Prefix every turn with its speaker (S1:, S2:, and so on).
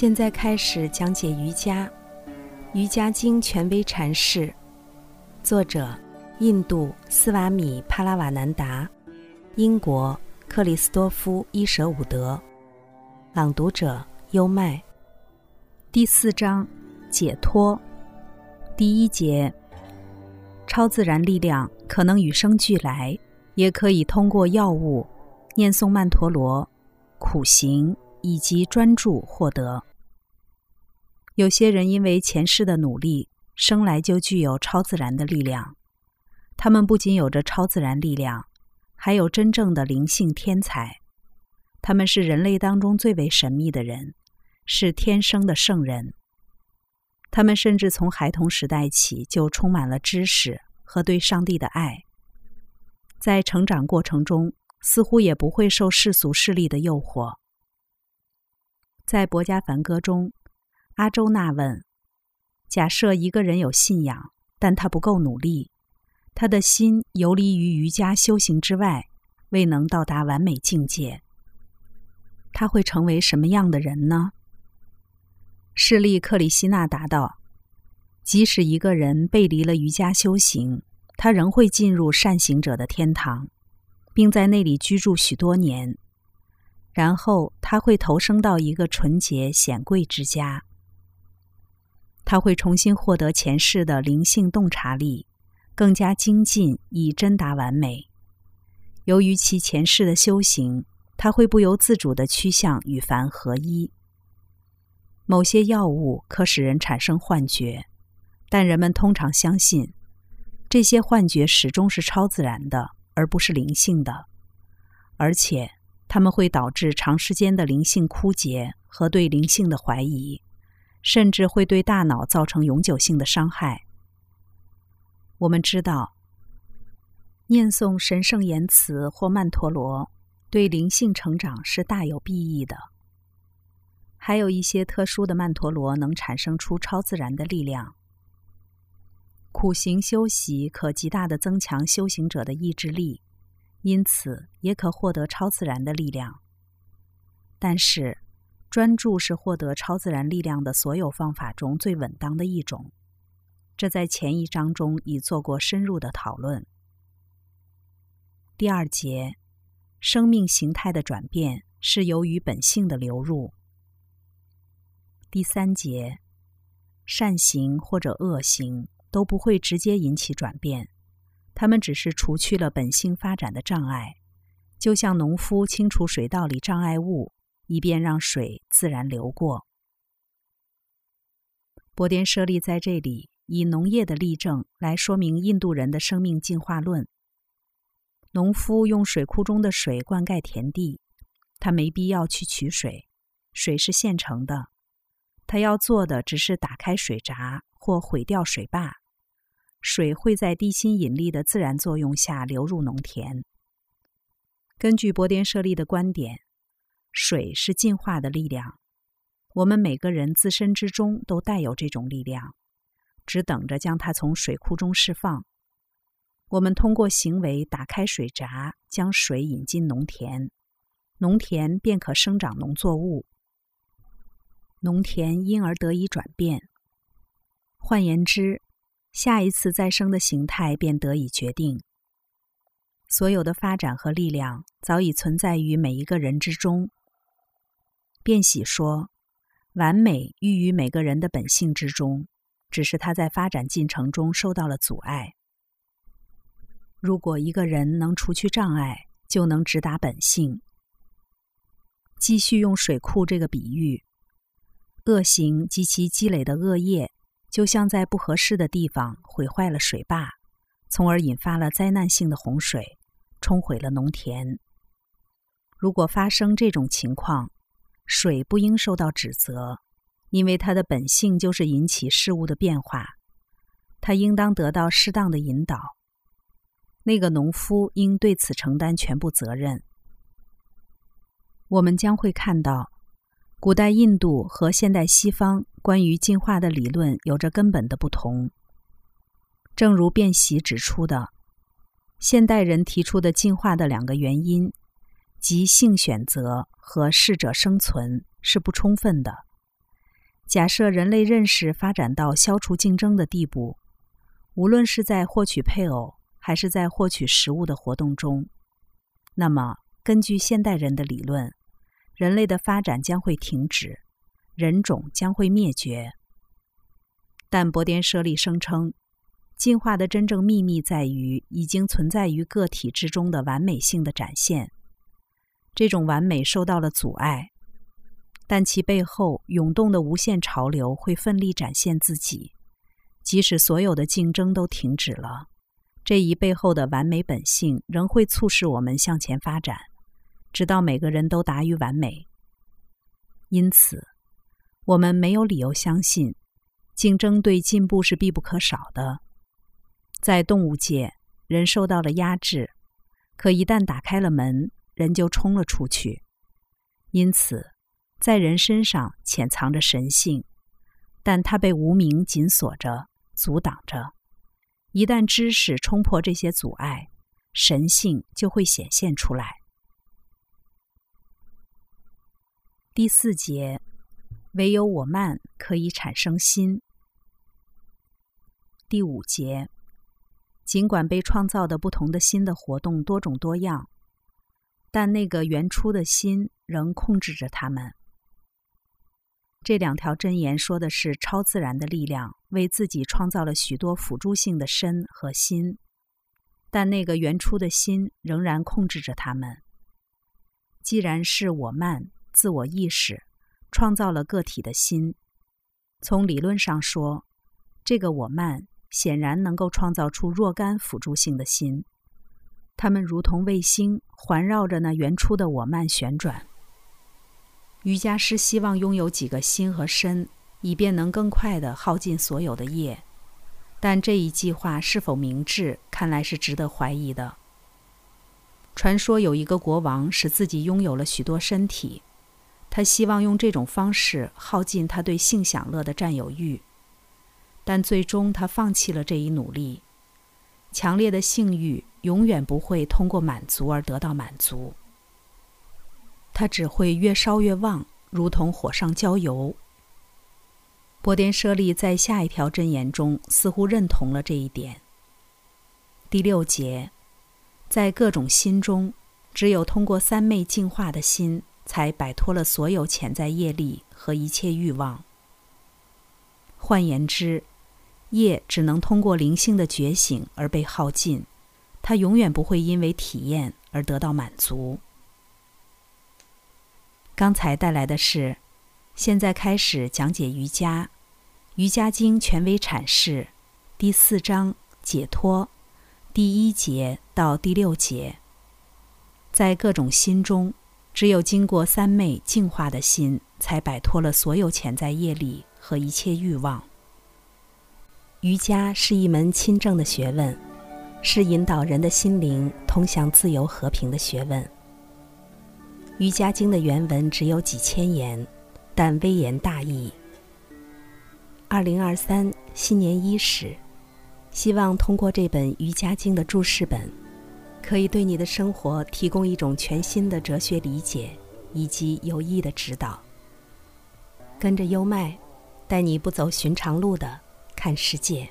S1: 现在开始讲解瑜伽，《瑜伽经》权威阐释，作者：印度斯瓦米帕拉瓦南达，英国克里斯多夫伊舍伍德，朗读者：优麦。第四章，解脱。第一节，超自然力量可能与生俱来，也可以通过药物、念诵曼陀罗、苦行。以及专注获得。有些人因为前世的努力，生来就具有超自然的力量。他们不仅有着超自然力量，还有真正的灵性天才。他们是人类当中最为神秘的人，是天生的圣人。他们甚至从孩童时代起就充满了知识和对上帝的爱，在成长过程中似乎也不会受世俗势力的诱惑。在《博家梵歌》中，阿周那问：“假设一个人有信仰，但他不够努力，他的心游离于瑜伽修行之外，未能到达完美境界，他会成为什么样的人呢？”势利克里希那答道：“即使一个人背离了瑜伽修行，他仍会进入善行者的天堂，并在那里居住许多年。”然后他会投生到一个纯洁显贵之家，他会重新获得前世的灵性洞察力，更加精进以真达完美。由于其前世的修行，他会不由自主的趋向与凡合一。某些药物可使人产生幻觉，但人们通常相信，这些幻觉始终是超自然的，而不是灵性的，而且。他们会导致长时间的灵性枯竭和对灵性的怀疑，甚至会对大脑造成永久性的伤害。我们知道，念诵神圣言辞或曼陀罗对灵性成长是大有裨益的。还有一些特殊的曼陀罗能产生出超自然的力量。苦行修习可极大的增强修行者的意志力。因此，也可获得超自然的力量。但是，专注是获得超自然力量的所有方法中最稳当的一种。这在前一章中已做过深入的讨论。第二节，生命形态的转变是由于本性的流入。第三节，善行或者恶行都不会直接引起转变。他们只是除去了本性发展的障碍，就像农夫清除水道里障碍物，以便让水自然流过。波颠舍利在这里以农业的例证来说明印度人的生命进化论。农夫用水库中的水灌溉田地，他没必要去取水，水是现成的，他要做的只是打开水闸或毁掉水坝。水会在地心引力的自然作用下流入农田。根据波颠舍利的观点，水是进化的力量。我们每个人自身之中都带有这种力量，只等着将它从水库中释放。我们通过行为打开水闸，将水引进农田，农田便可生长农作物，农田因而得以转变。换言之，下一次再生的形态便得以决定。所有的发展和力量早已存在于每一个人之中。便喜说：“完美寓于每个人的本性之中，只是他在发展进程中受到了阻碍。如果一个人能除去障碍，就能直达本性。”继续用水库这个比喻，恶行及其积累的恶业。就像在不合适的地方毁坏了水坝，从而引发了灾难性的洪水，冲毁了农田。如果发生这种情况，水不应受到指责，因为它的本性就是引起事物的变化，它应当得到适当的引导。那个农夫应对此承担全部责任。我们将会看到。古代印度和现代西方关于进化的理论有着根本的不同。正如卞喜指出的，现代人提出的进化的两个原因，即性选择和适者生存，是不充分的，假设人类认识发展到消除竞争的地步，无论是在获取配偶还是在获取食物的活动中，那么根据现代人的理论，人类的发展将会停止，人种将会灭绝。但博颠舍利声称，进化的真正秘密在于已经存在于个体之中的完美性的展现。这种完美受到了阻碍。但其背后涌动的无限潮流会奋力展现自己，即使所有的竞争都停止了，这一背后的完美本性仍会促使我们向前发展，直到每个人都达于完美。因此，我们没有理由相信竞争对进步是必不可少的。在动物界，人受到了压制，可一旦打开了门，人就冲了出去。因此。在人身上潜藏着神性，但它被无名紧锁着、阻挡着。一旦知识冲破这些阻碍，神性就会显现出来。第四节，唯有我慢可以产生心。第五节，尽管被创造的不同的心的活动多种多样，但那个原初的心仍控制着他们。这两条箴言说的是超自然的力量为自己创造了许多辅助性的身和心，但那个原初的心仍然控制着他们。既然是我慢自我意识创造了个体的心，从理论上说，这个我慢显然能够创造出若干辅助性的心，它们如同卫星环绕着那原初的我慢旋转。瑜伽师希望拥有几个心和身，以便能更快地耗尽所有的业，但这一计划是否明智，看来是值得怀疑的。传说有一个国王使自己拥有了许多身体，他希望用这种方式耗尽他对性享乐的占有欲，但最终他放弃了这一努力。强烈的性欲永远不会通过满足而得到满足。它只会越烧越旺，如同火上浇油。波颠舍利在下一条箴言中似乎认同了这一点。第六节，在各种心中，只有通过三昧净化的心，才摆脱了所有潜在业力和一切欲望。换言之，业只能通过灵性的觉醒而被耗尽，它永远不会因为体验而得到满足。刚才带来的是，现在开始讲解瑜伽，《瑜伽经》权威阐释，第四章解脱，第一节到第六节。在各种心中，只有经过三昧净化的心，才摆脱了所有潜在业力和一切欲望。瑜伽是一门亲政的学问，是引导人的心灵通向自由和平的学问。《瑜伽经》的原文只有几千言，但微言大义。二零二三新年伊始，希望通过这本《瑜伽经》的注释本，可以对你的生活提供一种全新的哲学理解以及有益的指导。跟着优麦，带你不走寻常路的看世界。